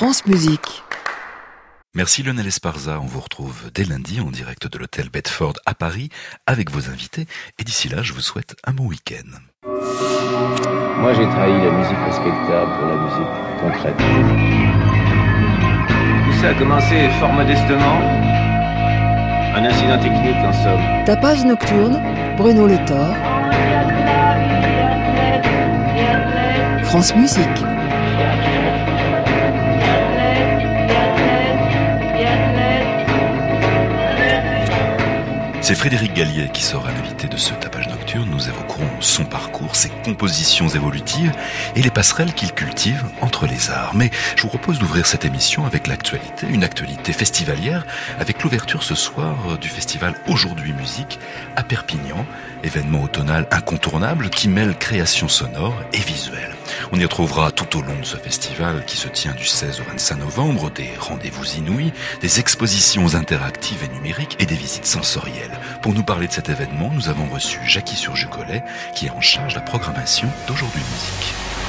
France Musique. Merci Lionel Esparza. On vous retrouve dès lundi en direct de l'hôtel Bedford à Paris avec vos invités. Et d'ici là, je vous souhaite un bon week-end. Moi, j'ai trahi la musique respectable pour la musique concrète. Tout ça a commencé fort modestement. Un incident technique en somme. Tapage nocturne, Bruno Le Thor. France Musique. C'est Frédéric Gallier qui sera l'invité de ce tapage nocturne. Nous évoquerons son parcours, ses compositions évolutives et les passerelles qu'il cultive entre les arts. Mais je vous propose d'ouvrir cette émission avec l'actualité, une actualité festivalière, avec l'ouverture ce soir du festival Aujourd'hui Musique à Perpignan, événement automnal incontournable qui mêle création sonore et visuelle. On y retrouvera tout au long de ce festival qui se tient du 16 au 25 novembre des rendez-vous inouïs, des expositions interactives et numériques et des visites sensorielles. Pour nous parler de cet événement, nous avons reçu Jackie Surjucolet qui est en charge de la programmation d'aujourd'hui musique.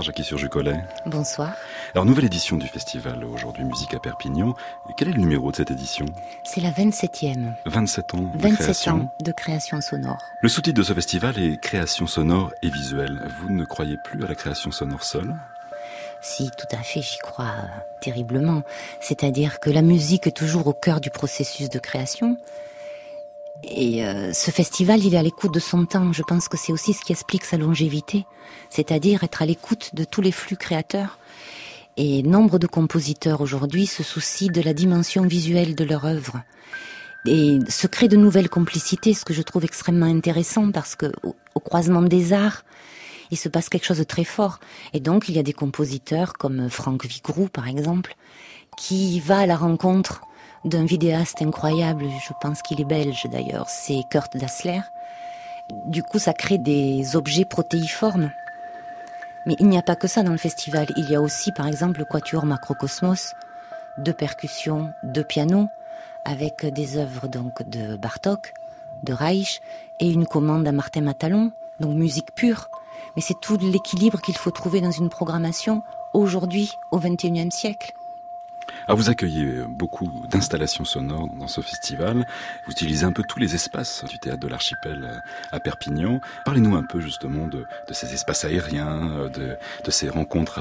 Bonsoir Jackie Surjucolet. Bonsoir. Alors nouvelle édition du festival Aujourd'hui Musique à Perpignan. Quel est le numéro de cette édition? C'est la 27e. 27 ans de 27 création. ans de création sonore. Le sous-titre de ce festival est Création sonore et visuelle. Vous ne croyez plus à la création sonore seule? Si, tout à fait, j'y crois euh, terriblement. C'est-à-dire que la musique est toujours au cœur du processus de création. Et euh, ce festival, il est à l'écoute de son temps. Je pense que c'est aussi ce qui explique sa longévité, c'est-à-dire être à l'écoute de tous les flux créateurs. Et nombre de compositeurs aujourd'hui se soucient de la dimension visuelle de leur œuvre. Et se créent de nouvelles complicités, ce que je trouve extrêmement intéressant parce que au, croisement des arts, il se passe quelque chose de très fort. Et donc, il y a des compositeurs comme Franck Vigroux, par exemple, qui va à la rencontre d'un vidéaste incroyable, je pense qu'il est belge d'ailleurs, c'est Kurt Dassler. Du coup, ça crée des objets protéiformes. Mais il n'y a pas que ça dans le festival. Il y a aussi, par exemple, le Quatuor Macrocosmos, deux percussions, deux pianos, avec des œuvres donc de Bartok, de Reich, et une commande à Martin Matalon, donc musique pure. Mais c'est tout l'équilibre qu'il faut trouver dans une programmation aujourd'hui, au XXIe siècle. Alors vous accueillez beaucoup d'installations sonores dans ce festival. Vous utilisez un peu tous les espaces du théâtre de l'archipel à Perpignan. Parlez-nous un peu justement de, ces espaces aériens, de, de ces rencontres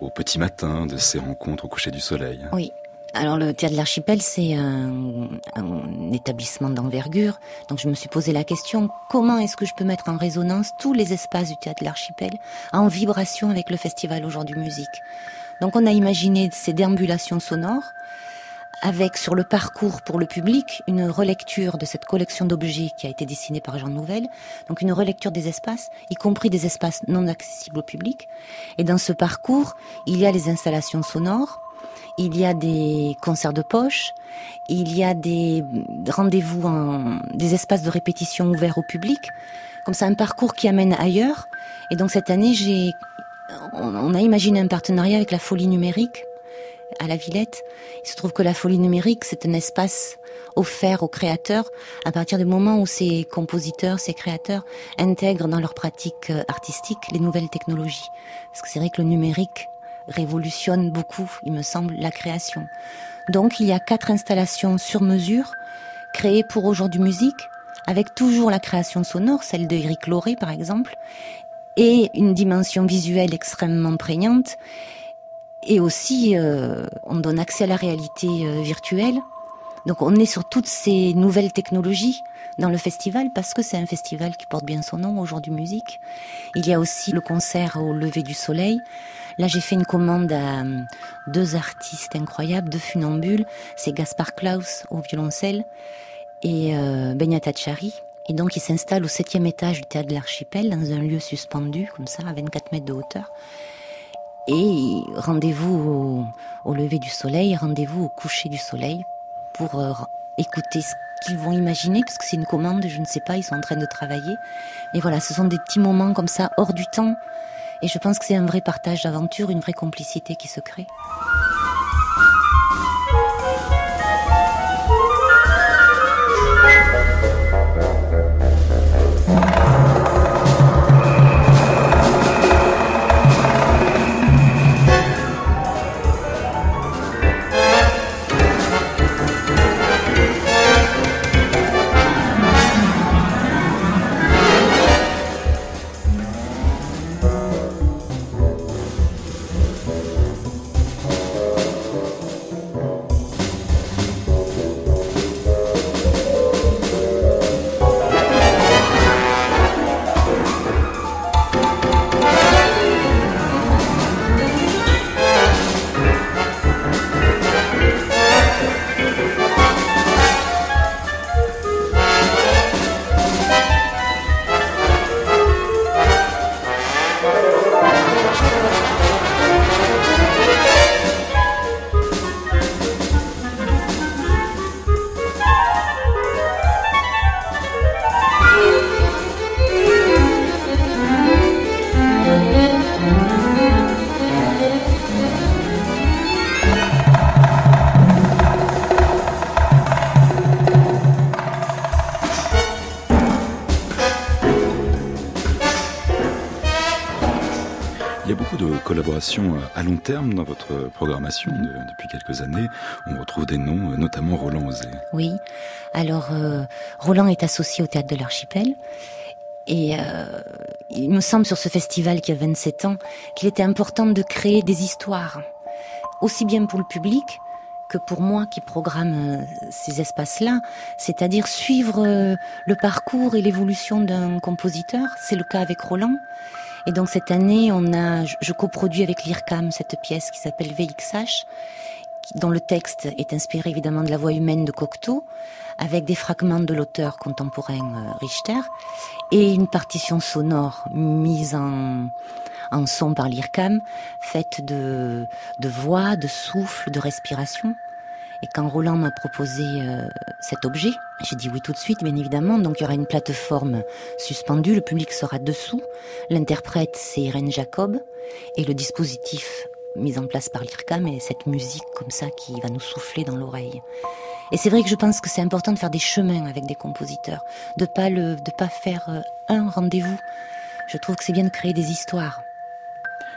au petit matin, de ces rencontres au coucher du soleil. Oui. Alors le théâtre de l'archipel, c'est un, un, établissement d'envergure. Donc je me suis posé la question, comment est-ce que je peux mettre en résonance tous les espaces du théâtre de l'archipel en vibration avec le festival Aujourd'hui Musique? Donc on a imaginé ces déambulations sonores avec sur le parcours pour le public une relecture de cette collection d'objets qui a été dessinée par Jean Nouvel, donc une relecture des espaces, y compris des espaces non accessibles au public. Et dans ce parcours, il y a les installations sonores, il y a des concerts de poche, il y a des rendez-vous en des espaces de répétition ouverts au public. Comme ça, un parcours qui amène ailleurs. Et donc cette année, j'ai on a imaginé un partenariat avec la folie numérique à la Villette. Il se trouve que la folie numérique, c'est un espace offert aux créateurs à partir du moment où ces compositeurs, ces créateurs intègrent dans leur pratique euh, artistique les nouvelles technologies. Parce que c'est vrai que le numérique révolutionne beaucoup, il me semble, la création. Donc il y a quatre installations sur mesure créées pour aujourd'hui musique, avec toujours la création sonore, celle de Eric Lauré par exemple, et une dimension visuelle extrêmement prégnante. Et aussi, euh, on donne accès à la réalité euh, virtuelle. Donc on est sur toutes ces nouvelles technologies dans le festival parce que c'est un festival qui porte bien son nom aujourd'hui musique. Il y a aussi le concert au lever du soleil. Là, j'ai fait une commande à euh, deux artistes incroyables, deux funambules. C'est Gaspard Klaus au violoncelle et euh, Benyata Chari. Et donc, ils s'installent au septième étage du théâtre de l'Archipel, dans un lieu suspendu, comme ça, à 24 mètres de hauteur. Et rendez-vous au, lever du soleil, rendez-vous au coucher du soleil pour euh, écouter ce qu'ils vont imaginer, parce que c'est une commande, je ne sais pas, ils sont en train de travailler. Mais voilà, ce sont des petits moments comme ça, hors du temps. Et je pense que c'est un vrai partage d'aventure, une vraie complicité qui se crée. Euh, à long terme dans votre programmation depuis quelques années. On retrouve des noms, euh, notamment Roland Osé. Oui. Alors, euh, Roland est associé au Théâtre de l'Archipel. Et il me semble sur ce festival qui a 27 ans qu'il était important de créer des histoires, aussi bien pour le public que pour moi qui programme ces espaces-là, c'est-à-dire suivre le parcours et l'évolution d'un compositeur. C'est le cas avec Roland. Et donc cette année, on a, je coproduis avec l'IRCAM cette pièce qui s'appelle VXH, dont le texte est inspiré évidemment de la voix humaine de Cocteau, avec des fragments de l'auteur contemporain euh, Richter, et une partition sonore mise en, son par l'IRCAM, faite de, de voix, de souffle, de respiration. Et quand Roland m'a proposé euh, cet objet, j'ai dit oui tout de suite, bien évidemment. Donc il y aura une plateforme suspendue, le public sera dessous. L'interprète, c'est Irène Jacob. Et le dispositif mis en place par l'IRCAM est cette musique comme ça qui va nous souffler dans l'oreille. Et c'est vrai que je pense que c'est important de faire des chemins avec des compositeurs, de pas le, de pas faire euh, un rendez-vous. Je trouve que c'est bien de créer des histoires.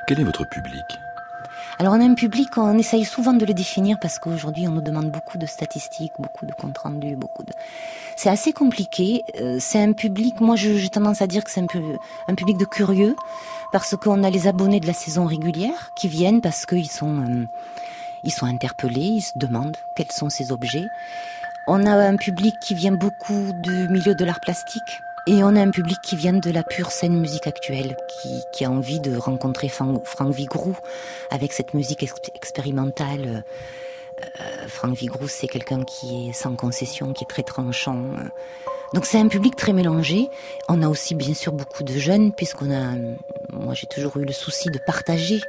Quel est votre public? Alors on a un public, on essaye souvent de le définir parce qu'aujourd'hui on nous demande beaucoup de statistiques, beaucoup de comptes rendus, beaucoup de... C'est assez compliqué. Euh, c'est un public, moi j'ai tendance à dire que c'est un, un public de curieux parce qu'on a les abonnés de la saison régulière qui viennent parce qu'ils sont, euh, ils sont interpellés, ils se demandent quels sont ces objets. On a un public qui vient beaucoup du milieu de l'art plastique et on a un public qui vient de la pure scène musique actuelle, qui, qui a envie de rencontrer Franck Vigroux avec cette musique expérimentale. Euh, Franck Vigroux, c'est quelqu'un qui est sans concession, qui est très tranchant. Donc c'est un public très mélangé. On a aussi bien sûr beaucoup de jeunes, puisqu'on a, moi j'ai toujours eu le souci de partager.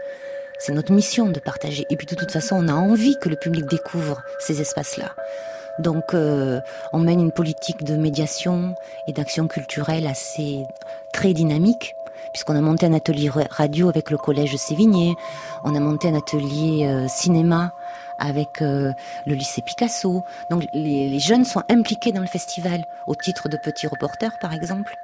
C'est notre mission de partager. Et puis de toute façon, on a envie que le public découvre ces espaces-là. Donc euh, on mène une politique de médiation et d'action culturelle assez très dynamique puisqu'on a monté un atelier radio avec le collège Sévigné, on a monté un atelier euh, cinéma avec euh, le lycée Picasso. Donc les, les, jeunes sont impliqués dans le festival, au titre de petits reporters par exemple.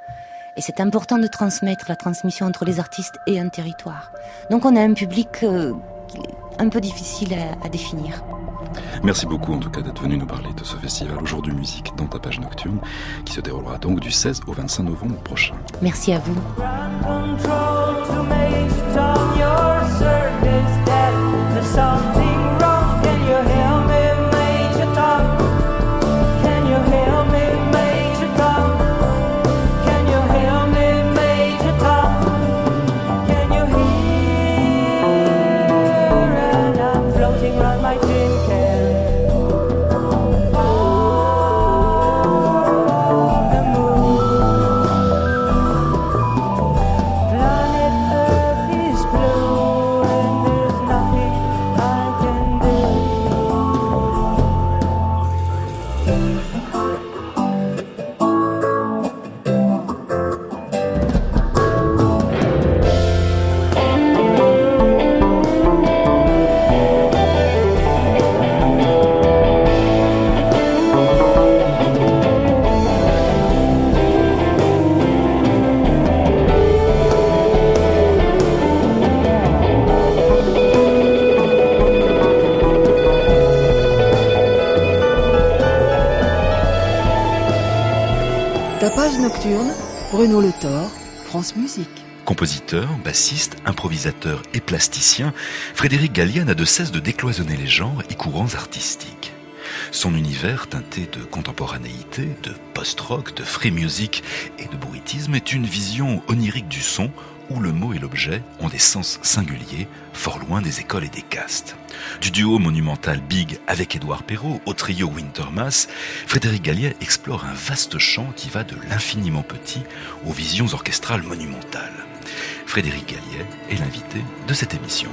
Et c'est important de transmettre la transmission entre les artistes et un territoire. Donc on a un public euh, un peu difficile à, à, définir. Merci beaucoup en tout cas d'être venu nous parler de ce festival Aujourd'hui Musique dans ta page nocturne qui se déroulera donc du 16 au 25 novembre prochain. Merci à vous. Bruno Le France Musique. Compositeur, bassiste, improvisateur et plasticien, Frédéric Gallia n'a de cesse de décloisonner les genres et courants artistiques. Son univers teinté de contemporanéité, de post-rock, de free music et de bruitisme est une vision onirique du son où le mot et l'objet ont des sens singuliers, fort loin des écoles et des castes. Du duo monumental Big avec Édouard Perrault au trio Wintermass, Frédéric Gallier explore un vaste champ qui va de l'infiniment petit aux visions orchestrales monumentales. Frédéric Gallier est l'invité de cette émission.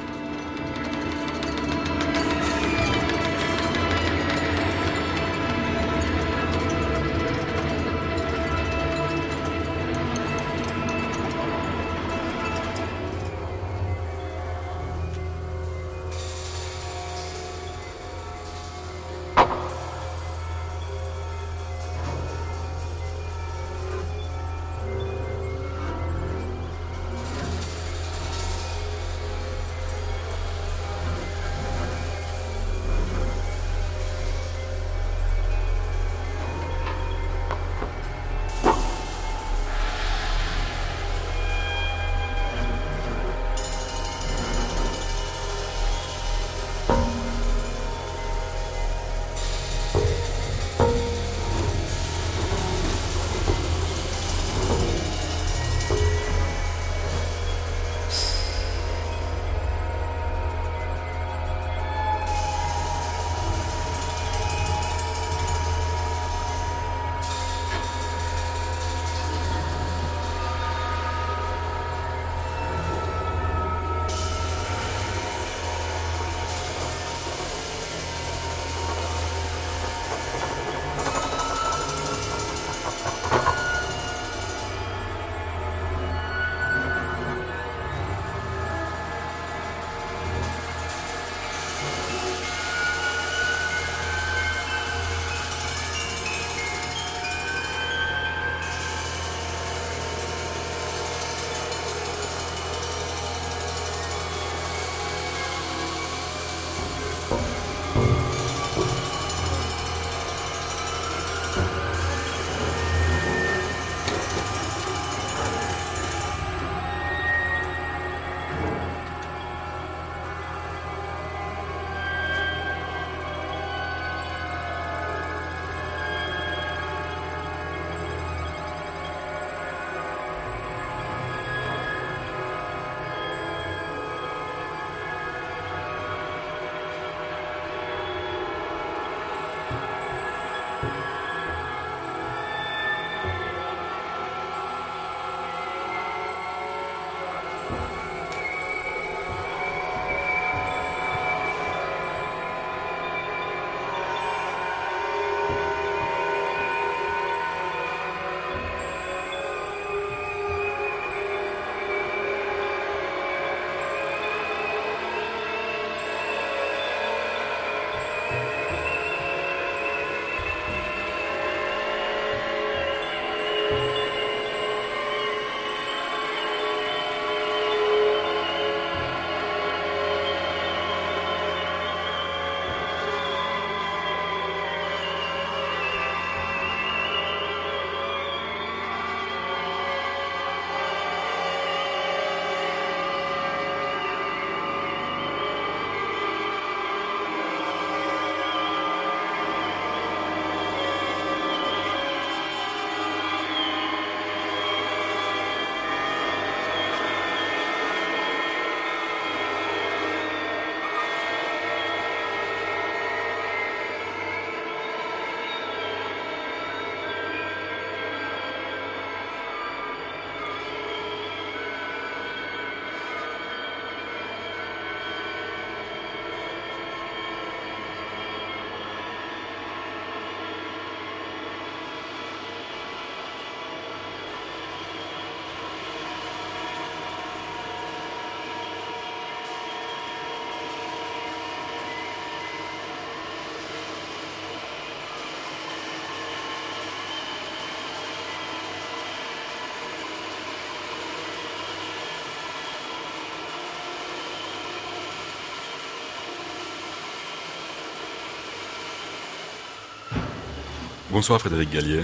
Bonsoir Frédéric Gallier.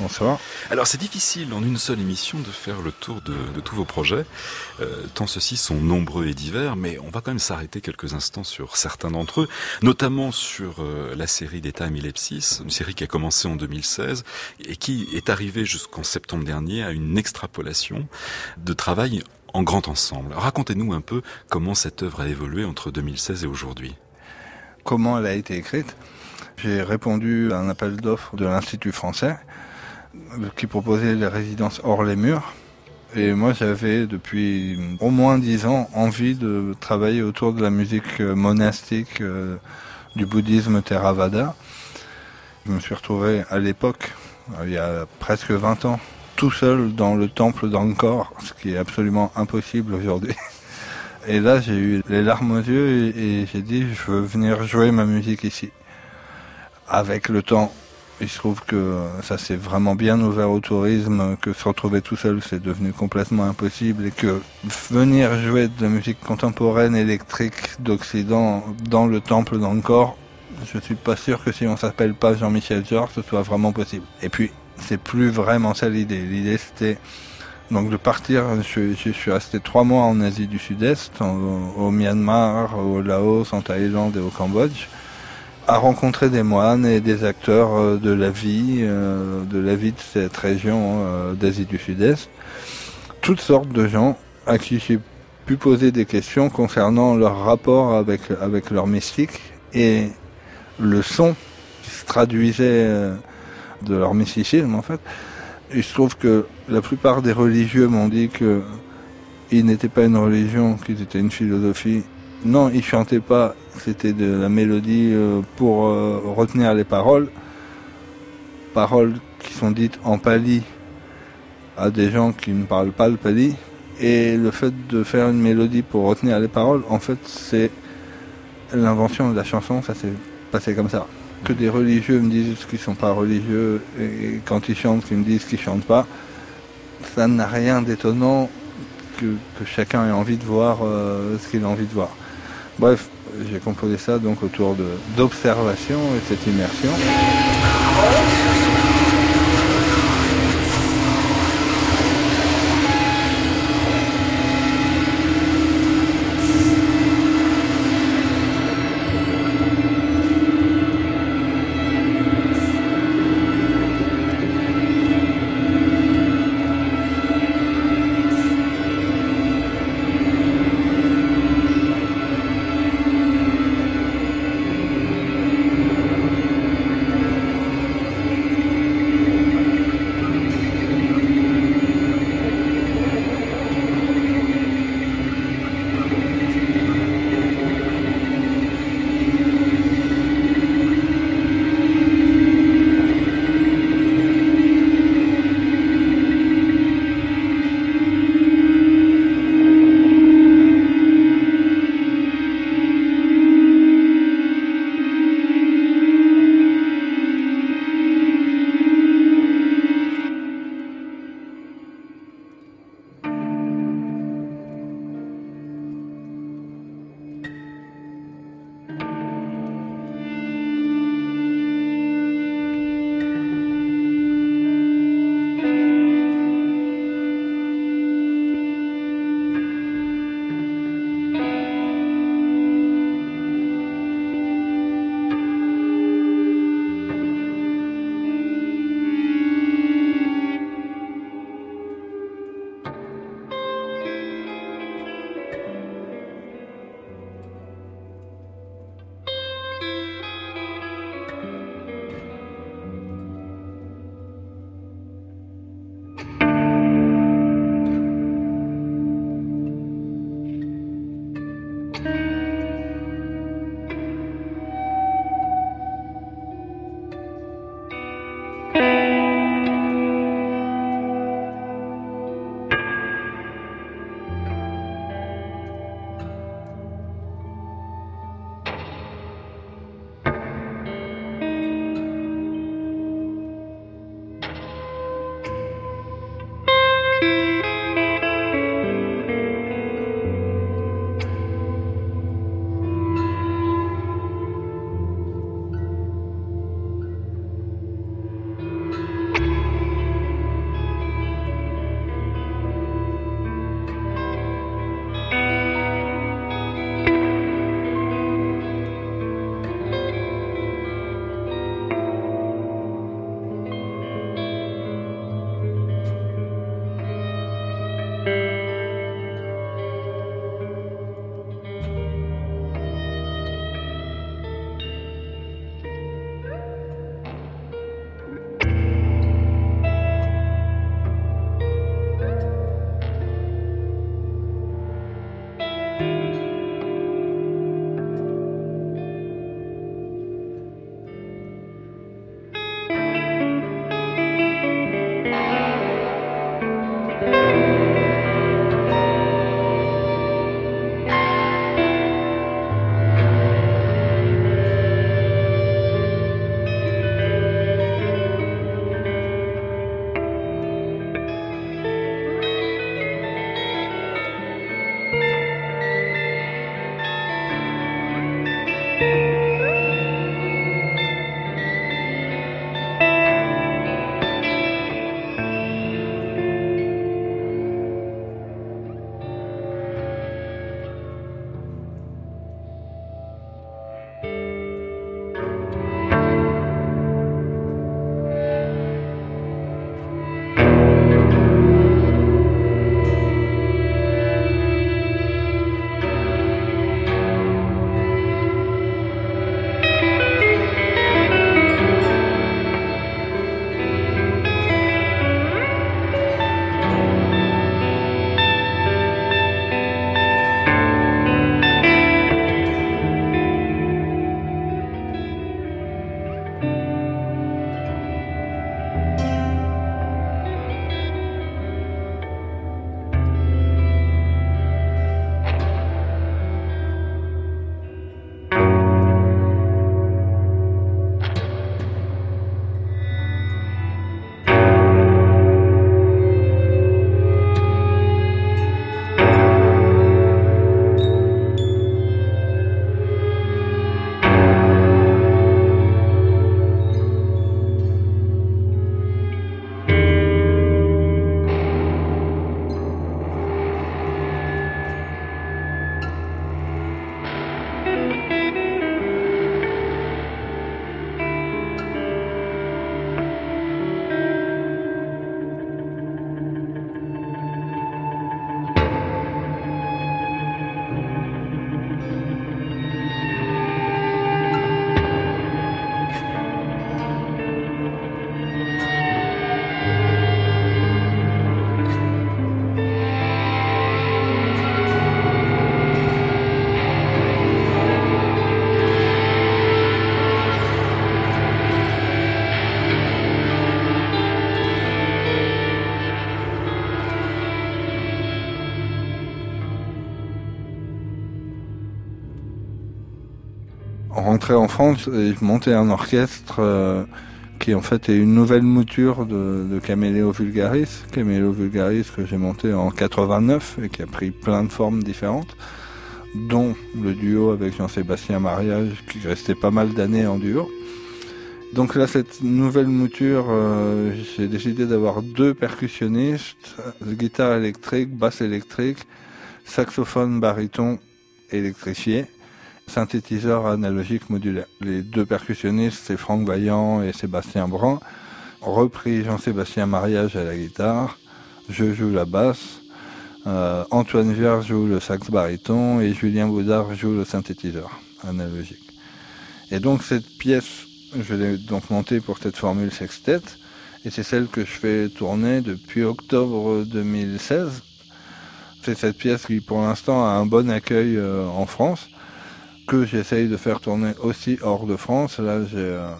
Bonsoir. Alors c'est difficile en une seule émission de faire le tour de, tous vos projets, euh, tant ceux-ci sont nombreux et divers, mais on va quand même s'arrêter quelques instants sur certains d'entre eux, notamment sur euh, la série des Time une série qui a commencé en 2016 et qui est arrivée jusqu'en septembre dernier à une extrapolation de travail en grand ensemble. Racontez-nous un peu comment cette œuvre a évolué entre 2016 et aujourd'hui. Comment elle a été écrite? J'ai répondu à un appel d'offres de l'Institut français qui proposait les résidences hors les murs. Et moi, j'avais depuis au moins dix ans envie de travailler autour de la musique monastique euh, du bouddhisme Theravada. Je me suis retrouvé à l'époque, euh, il y a presque 20 ans, tout seul dans le temple d'Angkor, ce qui est absolument impossible aujourd'hui. Et là, j'ai eu les larmes aux yeux et, et j'ai dit, je veux venir jouer ma musique ici. Avec le temps, il se trouve que ça s'est vraiment bien ouvert au tourisme, que se retrouver tout seul c'est devenu complètement impossible et que venir jouer de la musique contemporaine électrique d'Occident dans le temple d'Angkor, je suis pas sûr que si on s'appelle pas Jean-Michel Georges, ce soit vraiment possible. Et puis, c'est plus vraiment ça l'idée. L'idée c'était donc de partir, je, suis resté trois mois en Asie du Sud-Est, au Myanmar, au Laos, en Thaïlande et au Cambodge à rencontrer des moines et des acteurs euh, de la vie, euh, de la vie de cette région euh, d'Asie du Sud-Est. Toutes sortes de gens à qui j'ai pu poser des questions concernant leur rapport avec, avec leur mystique et le son qui se traduisait de leur mysticisme en fait. Il se trouve que la plupart des religieux m'ont dit que ils n'étaient pas une religion, qu'ils étaient une philosophie. Non, ils chantaient pas, c'était de la mélodie euh, pour euh, retenir les paroles. Paroles qui sont dites en pali à des gens qui ne parlent pas le pali. Et le fait de faire une mélodie pour retenir les paroles, en fait, c'est l'invention de la chanson, ça s'est passé comme ça. Que des religieux me disent qu'ils sont pas religieux et quand ils chantent, qu'ils me disent qu'ils chantent pas, ça n'a rien d'étonnant que, chacun ait envie de voir euh, ce qu'il a envie de voir. Bref, j'ai composé ça donc autour d'observation et cette immersion. En France et je montais un orchestre euh, qui en fait est une nouvelle mouture de, Caméléo Vulgaris. Caméléo Vulgaris que j'ai monté en 89 et qui a pris plein de formes différentes, dont le duo avec Jean-Sébastien Mariage qui restait pas mal d'années en duo. Donc là, cette nouvelle mouture, euh, j'ai décidé d'avoir deux percussionnistes, guitare électrique, basse électrique, saxophone baryton électrifié, synthétiseur analogique modulaire. Les deux percussionnistes, c'est Franck Vaillant et Sébastien Brun. Repris Jean-Sébastien Mariage à la guitare. Je joue la basse. Euh, Antoine Vierge joue le sax baryton et Julien Baudard joue le synthétiseur analogique. Et donc cette pièce je l'ai donc montée pour cette formule sextet. Et c'est celle que je fais tourner depuis octobre 2016. C'est cette pièce qui, pour l'instant, a un bon accueil euh, en France, que j'essaye de faire tourner aussi hors de France. Là, j'ai euh,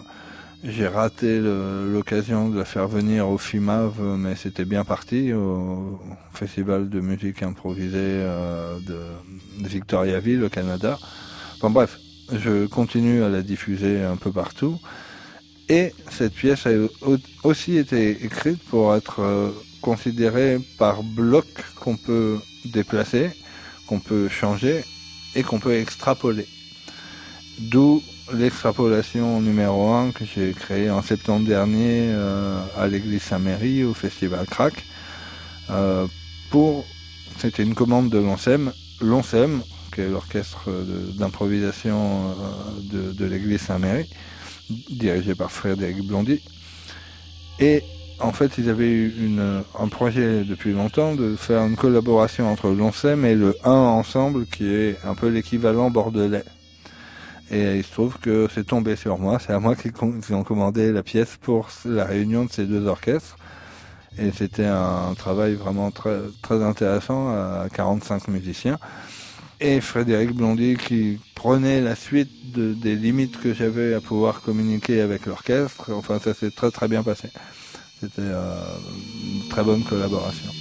j'ai raté l'occasion de la faire venir au FIMAV, mais c'était bien parti, au Festival de musique improvisée euh, de, Victoriaville, au Canada. Enfin bref, je continue à la diffuser un peu partout. Et cette pièce a aussi été écrite pour être euh, considérée par bloc qu'on peut déplacer, qu'on peut changer et qu'on peut extrapoler. D'où l'extrapolation numéro 1 que j'ai créée en septembre dernier euh, à l'église Saint-Méry au festival Crac. Euh, pour, c'était une commande de l'ONSEM. L'ONSEM, qui est l'orchestre d'improvisation euh, de, l'église Saint-Méry, dirigé par Frédéric Blondy. Et en fait, ils avaient eu une, un projet depuis longtemps de faire une collaboration entre l'ONSEM et le 1 ensemble, qui est un peu l'équivalent bordelais. Et il se trouve que c'est tombé sur moi, c'est à moi qui ont commandé la pièce pour la réunion de ces deux orchestres. Et c'était un travail vraiment très, très intéressant à 45 musiciens et Frédéric Blondy qui prenait la suite des limites que j'avais à pouvoir communiquer avec l'orchestre. Enfin, ça s'est très très bien passé. C'était euh, une très bonne collaboration.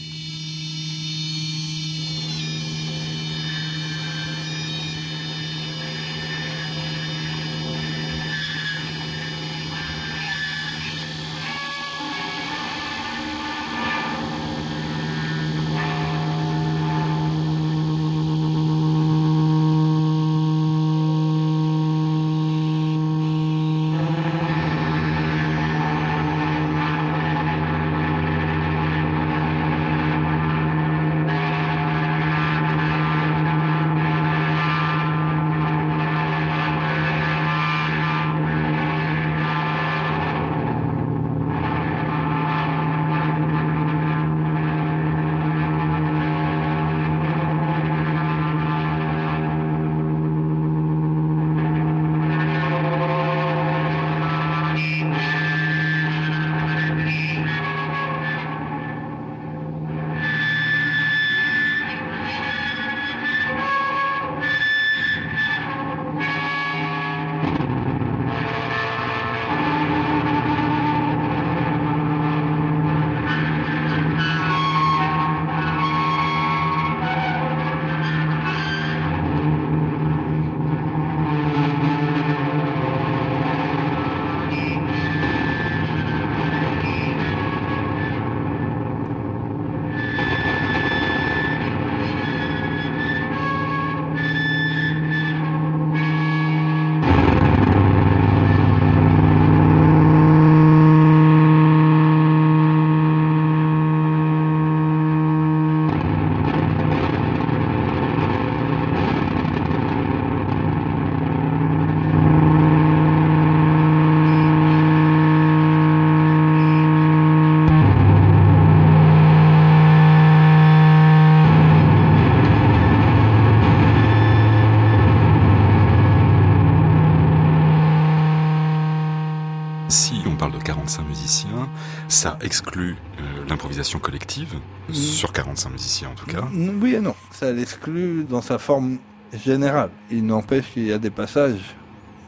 Exclut euh, l'improvisation collective, mm. sur 45 musiciens en tout cas Oui et non, ça l'exclut dans sa forme générale. Il n'empêche qu'il y a des passages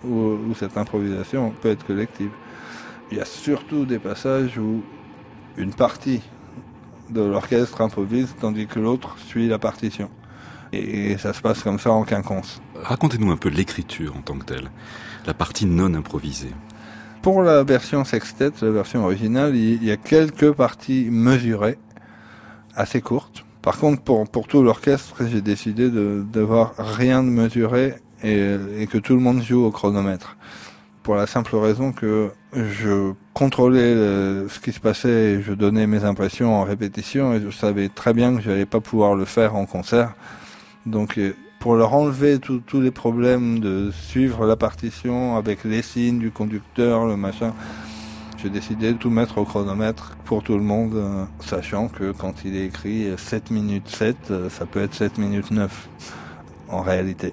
où, cette improvisation peut être collective. Il y a surtout des passages où une partie de l'orchestre improvise tandis que l'autre suit la partition. Et ça se passe comme ça en quinconce. Racontez-nous un peu l'écriture en tant que telle, la partie non improvisée. Pour la version sextet, la version originale, il y a quelques parties mesurées, assez courtes. Par contre, pour, pour tout l'orchestre, j'ai décidé de d'avoir rien de mesuré et, que tout le monde joue au chronomètre pour la simple raison que je contrôlais ce qui se passait et je donnais mes impressions en répétition et je savais très bien que je n'allais pas pouvoir le faire en concert. Donc pour leur enlever tous les problèmes de suivre la partition avec les signes du conducteur, le machin, j'ai décidé de tout mettre au chronomètre pour tout le monde, euh, sachant que quand il est écrit 7 minutes 7, euh, ça peut être 7 minutes 9 en réalité.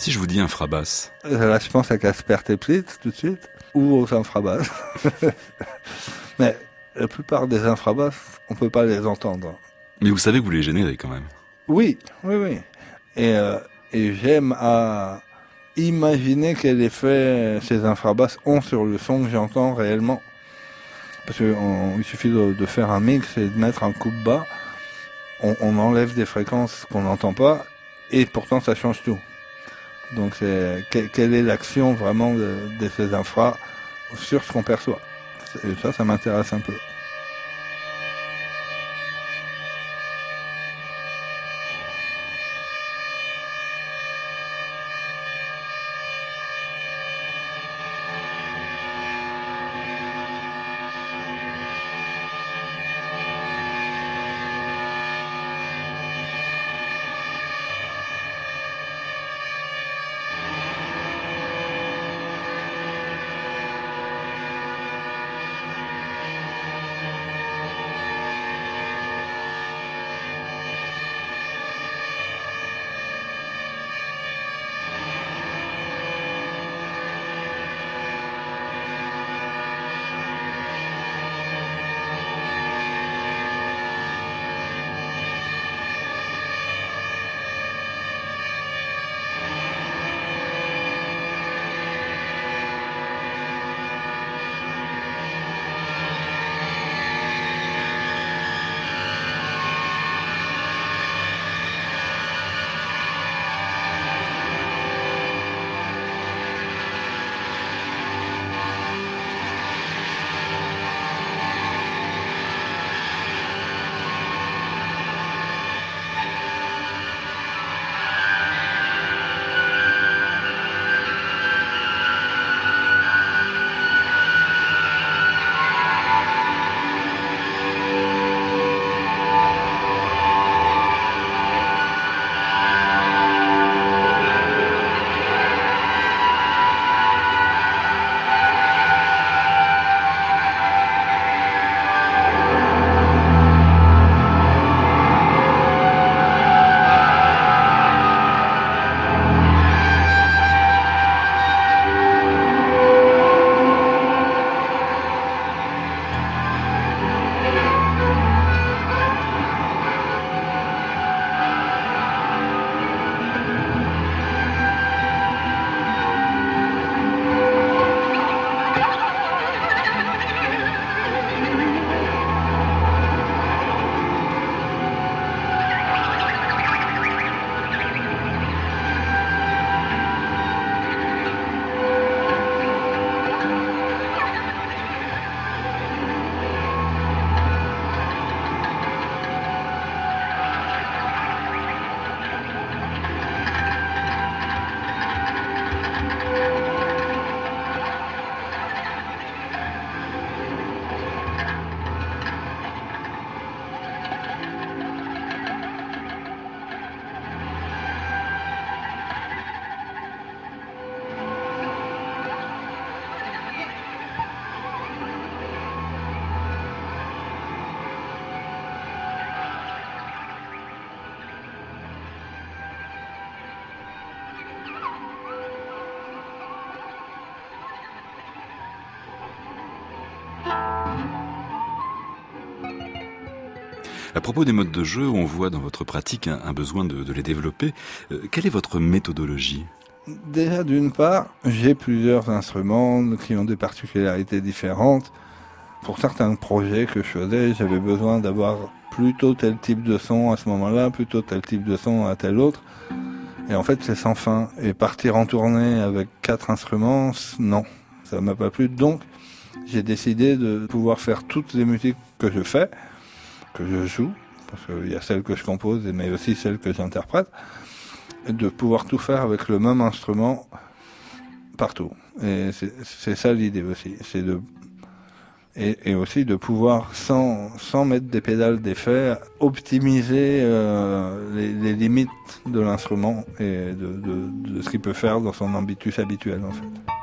Si je vous dis infrabasse Là, je pense à Casper Teplitz tout de suite, ou aux infrabasses. Mais la plupart des infrabasses, on peut pas les entendre. Mais vous savez que vous les générez quand même. Oui, oui, oui. Et, euh, et j'aime à imaginer quel effet ces infrabasses ont sur le son que j'entends réellement. Parce qu'il suffit de, de, faire un mix et de mettre un coup bas. On, on enlève des fréquences qu'on n'entend pas et pourtant ça change tout. Donc c'est quelle est l'action vraiment de, ces infras sur ce qu'on perçoit? Et ça, ça m'intéresse un peu. À propos des modes de jeu, on voit dans votre pratique un, besoin de, les développer. Euh, quelle est votre méthodologie? Déjà, d'une part, j'ai plusieurs instruments qui ont des particularités différentes. Pour certains projets que je faisais, j'avais besoin d'avoir plutôt tel type de son à ce moment-là, plutôt tel type de son à tel autre. Et en fait, c'est sans fin. Et partir en tournée avec quatre instruments, non, ça m'a pas plu. Donc, j'ai décidé de pouvoir faire toutes les musiques que je fais, que je joue, parce qu'il y a celles que je compose, mais aussi celles que j'interprète, et de pouvoir tout faire avec le même instrument partout. Et c'est ça l'idée aussi, c'est de et, aussi de pouvoir, sans, sans mettre des pédales d'effet, optimiser euh, les, les, limites de l'instrument et de, de, de ce qu'il peut faire dans son ambitus habituel en fait.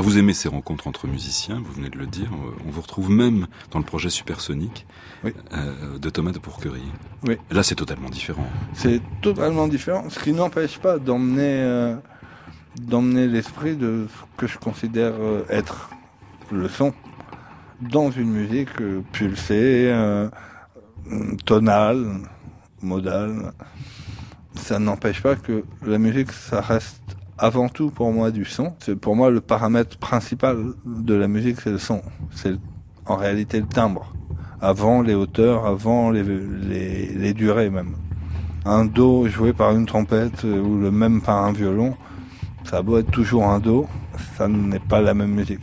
Vous aimez ces rencontres entre musiciens, vous venez de le dire. On vous retrouve même dans le projet Supersonique euh, de Thomas de Pourquerie. Oui. Là, c'est totalement différent. C'est totalement différent, ce qui n'empêche pas d'emmener euh, d'emmener l'esprit de ce que je considère euh, être le son dans une musique pulsée, tonale, modale. Ça n'empêche pas que la musique, ça reste avant tout pour moi du son. C'est pour moi le paramètre principal de la musique, c'est le son. C'est en réalité le timbre. Avant les hauteurs, avant les, durées même. Un do joué par une trompette euh, ou le même par un violon, ça doit être toujours un do, ça n'est pas la même musique.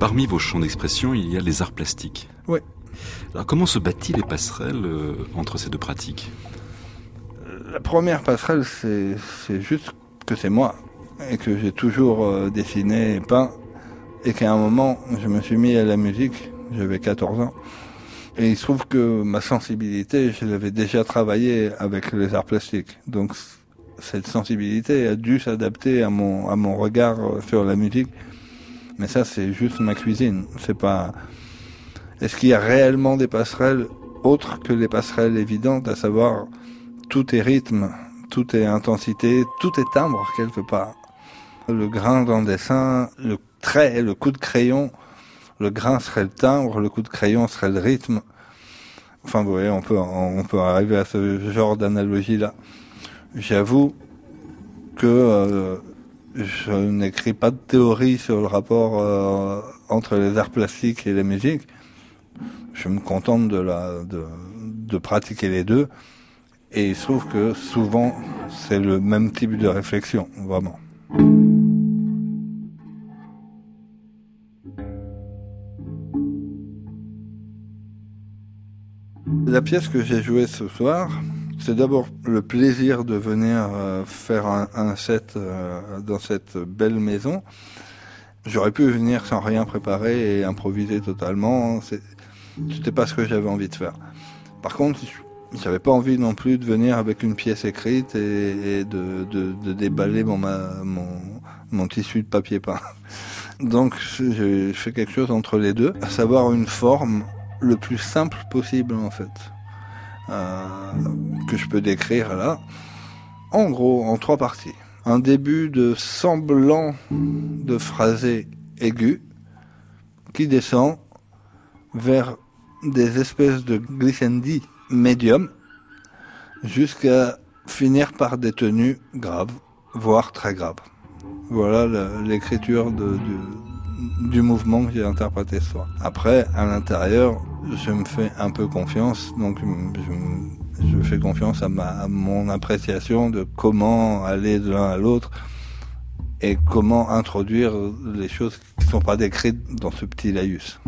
Parmi vos champs d'expression, il y a les arts plastiques. Oui. Alors comment se bâtit les passerelles euh, entre ces deux pratiques? La première passerelle, c'est juste que c'est moi et que j'ai toujours euh, dessiné et peint et qu'à un moment, je me suis mis à la musique, j'avais 14 ans. Et il se trouve que ma sensibilité, je l'avais déjà travaillé avec les arts plastiques. Donc cette sensibilité a dû s'adapter à mon, à mon regard sur la musique. Mais ça, c'est juste ma cuisine. C'est pas. Est-ce qu'il y a réellement des passerelles autres que les passerelles évidentes, à savoir tout est rythme, tout est intensité, tout est timbre quelque part. Le grain dans le dessin, le trait, le coup de crayon, le grain serait le timbre, le coup de crayon serait le rythme. Enfin, vous voyez, on peut, arriver à ce genre d'analogie-là. J'avoue que euh, je n'écris pas de théorie sur le rapport euh, entre les arts plastiques et les musiques. Je me contente la, de, de pratiquer les deux. Et il se trouve que souvent, c'est le même type de réflexion, vraiment. La pièce que j'ai jouée ce soir, c'est d'abord le plaisir de venir euh, faire un, set euh, dans cette belle maison. J'aurais pu venir sans rien préparer et improviser totalement. C'était pas ce que j'avais envie de faire. Par contre, j'avais pas envie non plus de venir avec une pièce écrite et, de, déballer mon, tissu de papier peint. Donc, j'ai fait quelque chose entre les deux, à savoir une forme le plus simple possible en fait. Euh, que je peux décrire là. En gros, en trois parties. Un début de semblant de phrasé aigu qui descend vers des espèces de glissandi médium jusqu'à finir par des tenues graves, voire très graves. Voilà l'écriture du mouvement que j'ai interprété ce soir. Après, à l'intérieur, je me fais un peu confiance, donc je, fais confiance à, ma, mon appréciation de comment aller de l'un à l'autre et comment introduire les choses qui ne sont pas décrites dans ce petit laïus.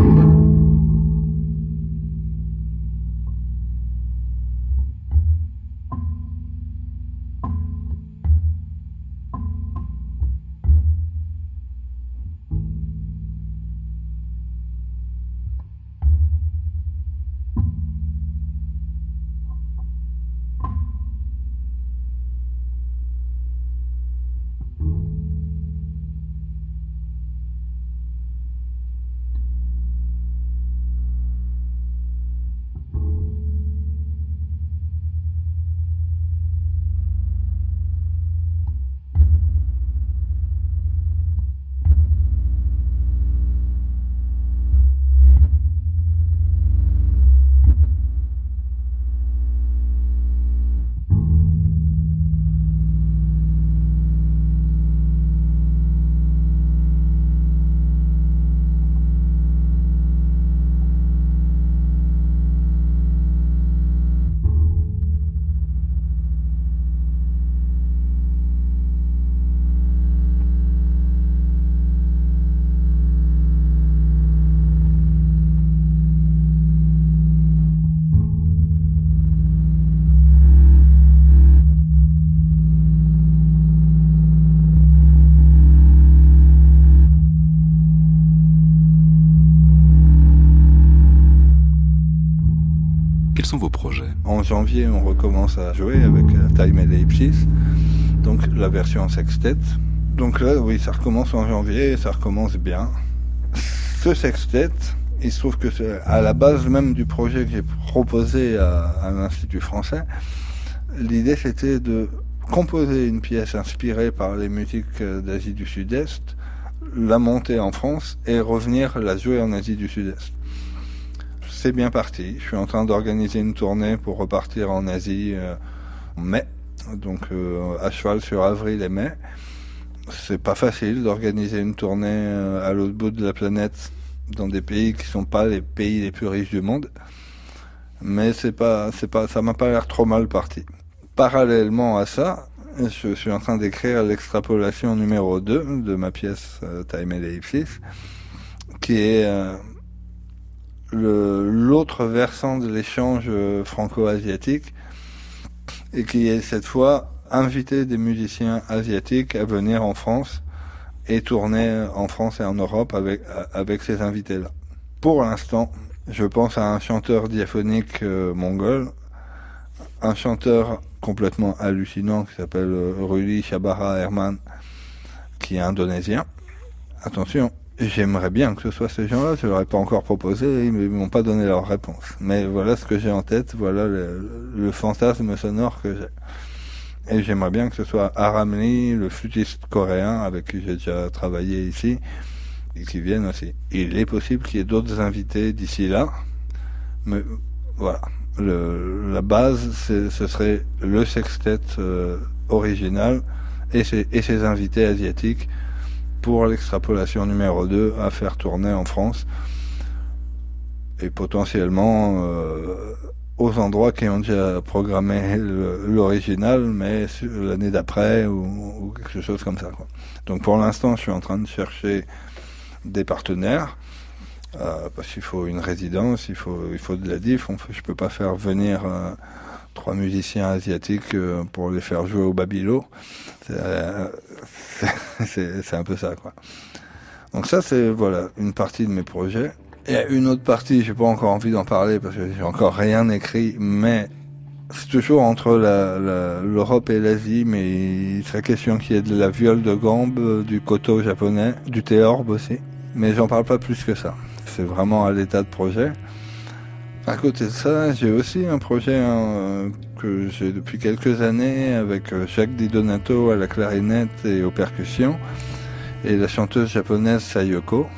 Janvier, on recommence à jouer avec euh, Time Ellipsis, donc la version sextet. Donc là, oui, ça recommence en janvier et ça recommence bien. Ce sextet, il se trouve que c'est à la base même du projet que j'ai proposé à, à l'Institut français. L'idée, c'était de composer une pièce inspirée par les musiques euh, d'Asie du Sud-Est, la monter en France et revenir la jouer en Asie du Sud-Est c'est bien parti. Je suis en train d'organiser une tournée pour repartir en Asie euh, en mai, donc euh, à cheval sur avril et mai. C'est pas facile d'organiser une tournée euh, à l'autre bout de la planète dans des pays qui sont pas les pays les plus riches du monde. Mais c'est pas, c'est pas, ça m'a pas l'air trop mal parti. Parallèlement à ça, je suis en train d'écrire l'extrapolation numéro 2 de ma pièce Time Ellipsis qui est euh, l'autre versant de l'échange euh, franco-asiatique et qui est cette fois inviter des musiciens asiatiques à venir en France et tourner en France et en Europe avec, avec ces invités-là. Pour l'instant, je pense à un chanteur diaphonique euh, mongol, un chanteur complètement hallucinant qui s'appelle euh, Ruli Shabara Herman, qui est indonésien. Attention, j'aimerais bien que ce soit ces gens-là, je leur ai pas encore proposé, ils m'ont pas donné leur réponse. Mais voilà ce que j'ai en tête, voilà le fantasme sonore que j'ai. Et j'aimerais bien que ce soit Aram Lee, le flûtiste coréen avec qui j'ai déjà travaillé ici, et qui vienne aussi. Il est possible qu'il y ait d'autres invités d'ici là, mais voilà. Le, la base, ce serait le sextet euh, original et ses, et ses invités asiatiques pour l'extrapolation numéro 2 à faire tourner en France et potentiellement euh, aux endroits qui ont déjà programmé l'original, mais l'année d'après ou, quelque chose comme ça. Quoi. Donc pour l'instant, je suis en train de chercher des partenaires. Euh, parce qu'il faut une résidence, il faut, il faut de la diff. Je peux pas faire venir euh, trois musiciens asiatiques euh, pour les faire jouer au Babilo. C'est un peu ça, quoi. Donc ça, c'est voilà une partie de mes projets. A une autre partie, j'ai pas encore envie d'en parler parce que j'ai encore rien écrit, mais c'est toujours entre l'Europe et l'Asie, mais il serait question qu'il y ait de la viole de gambe, du koto japonais, du théorbe aussi. Mais j'en parle pas plus que ça. C'est vraiment à l'état de projet. À côté de ça, j'ai aussi un projet hein, que j'ai depuis quelques années avec euh, Jacques Di Donato à la clarinette et aux percussions et la chanteuse japonaise Sayoko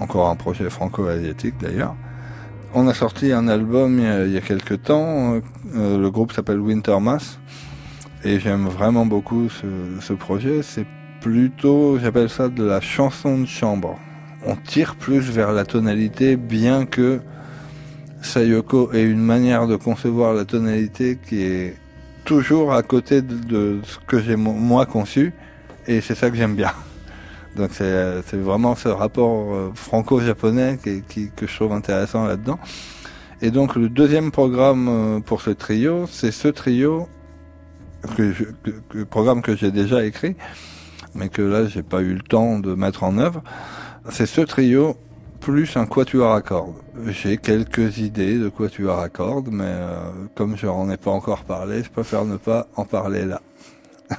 encore un projet franco-asiatique d'ailleurs. On a sorti un album il y a, quelques temps, euh, le groupe s'appelle Wintermass, et j'aime vraiment beaucoup ce, projet. C'est plutôt, j'appelle ça de la chanson de chambre. On tire plus vers la tonalité, bien que Sayoko ait une manière de concevoir la tonalité qui est toujours à côté de ce que j'ai moi conçu, et c'est ça que j'aime bien. Donc c'est vraiment ce rapport euh, franco-japonais qui, que je trouve intéressant là-dedans. Et donc le deuxième programme euh, pour ce trio, c'est ce trio que, programme que j'ai déjà écrit, mais que là j'ai pas eu le temps de mettre en œuvre. C'est ce trio plus un quatuor à cordes. J'ai quelques idées de quatuor à cordes, mais euh, comme je n'en ai pas encore parlé, je préfère ne pas en parler là.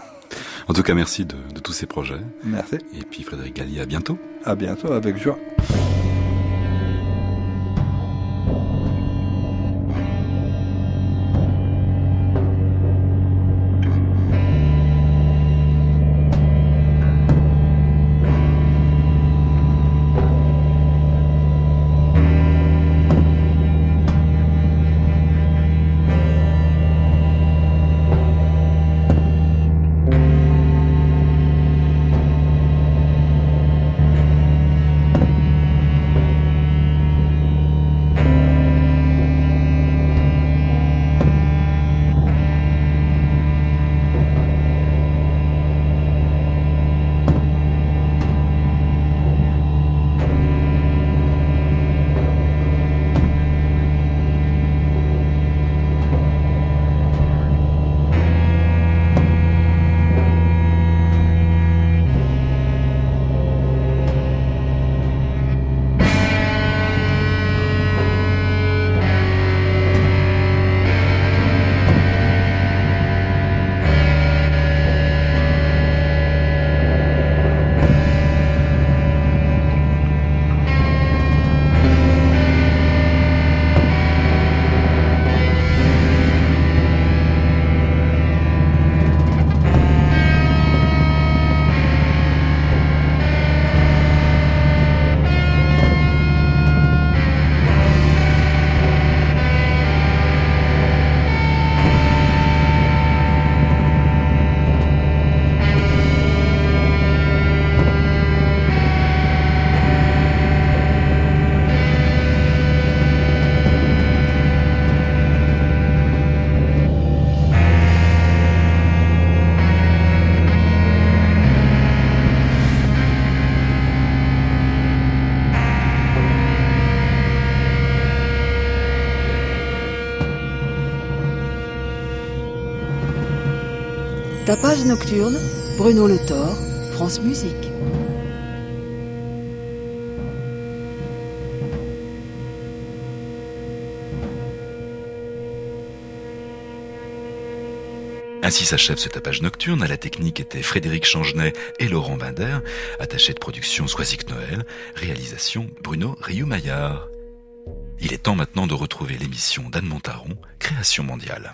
En tout cas, merci de, tous ces projets. Merci. Et puis Frédéric Gallier, à bientôt. À bientôt, avec joie. Tapage nocturne, Bruno Le Thor, France Musique. Ainsi s'achève ce tapage nocturne. À la technique étaient Frédéric Changenet et Laurent Binder. Attaché de production Soisic Noël. Réalisation Bruno Rioux-Maillard. Il est temps maintenant de retrouver l'émission d'Anne Montaron, Création mondiale.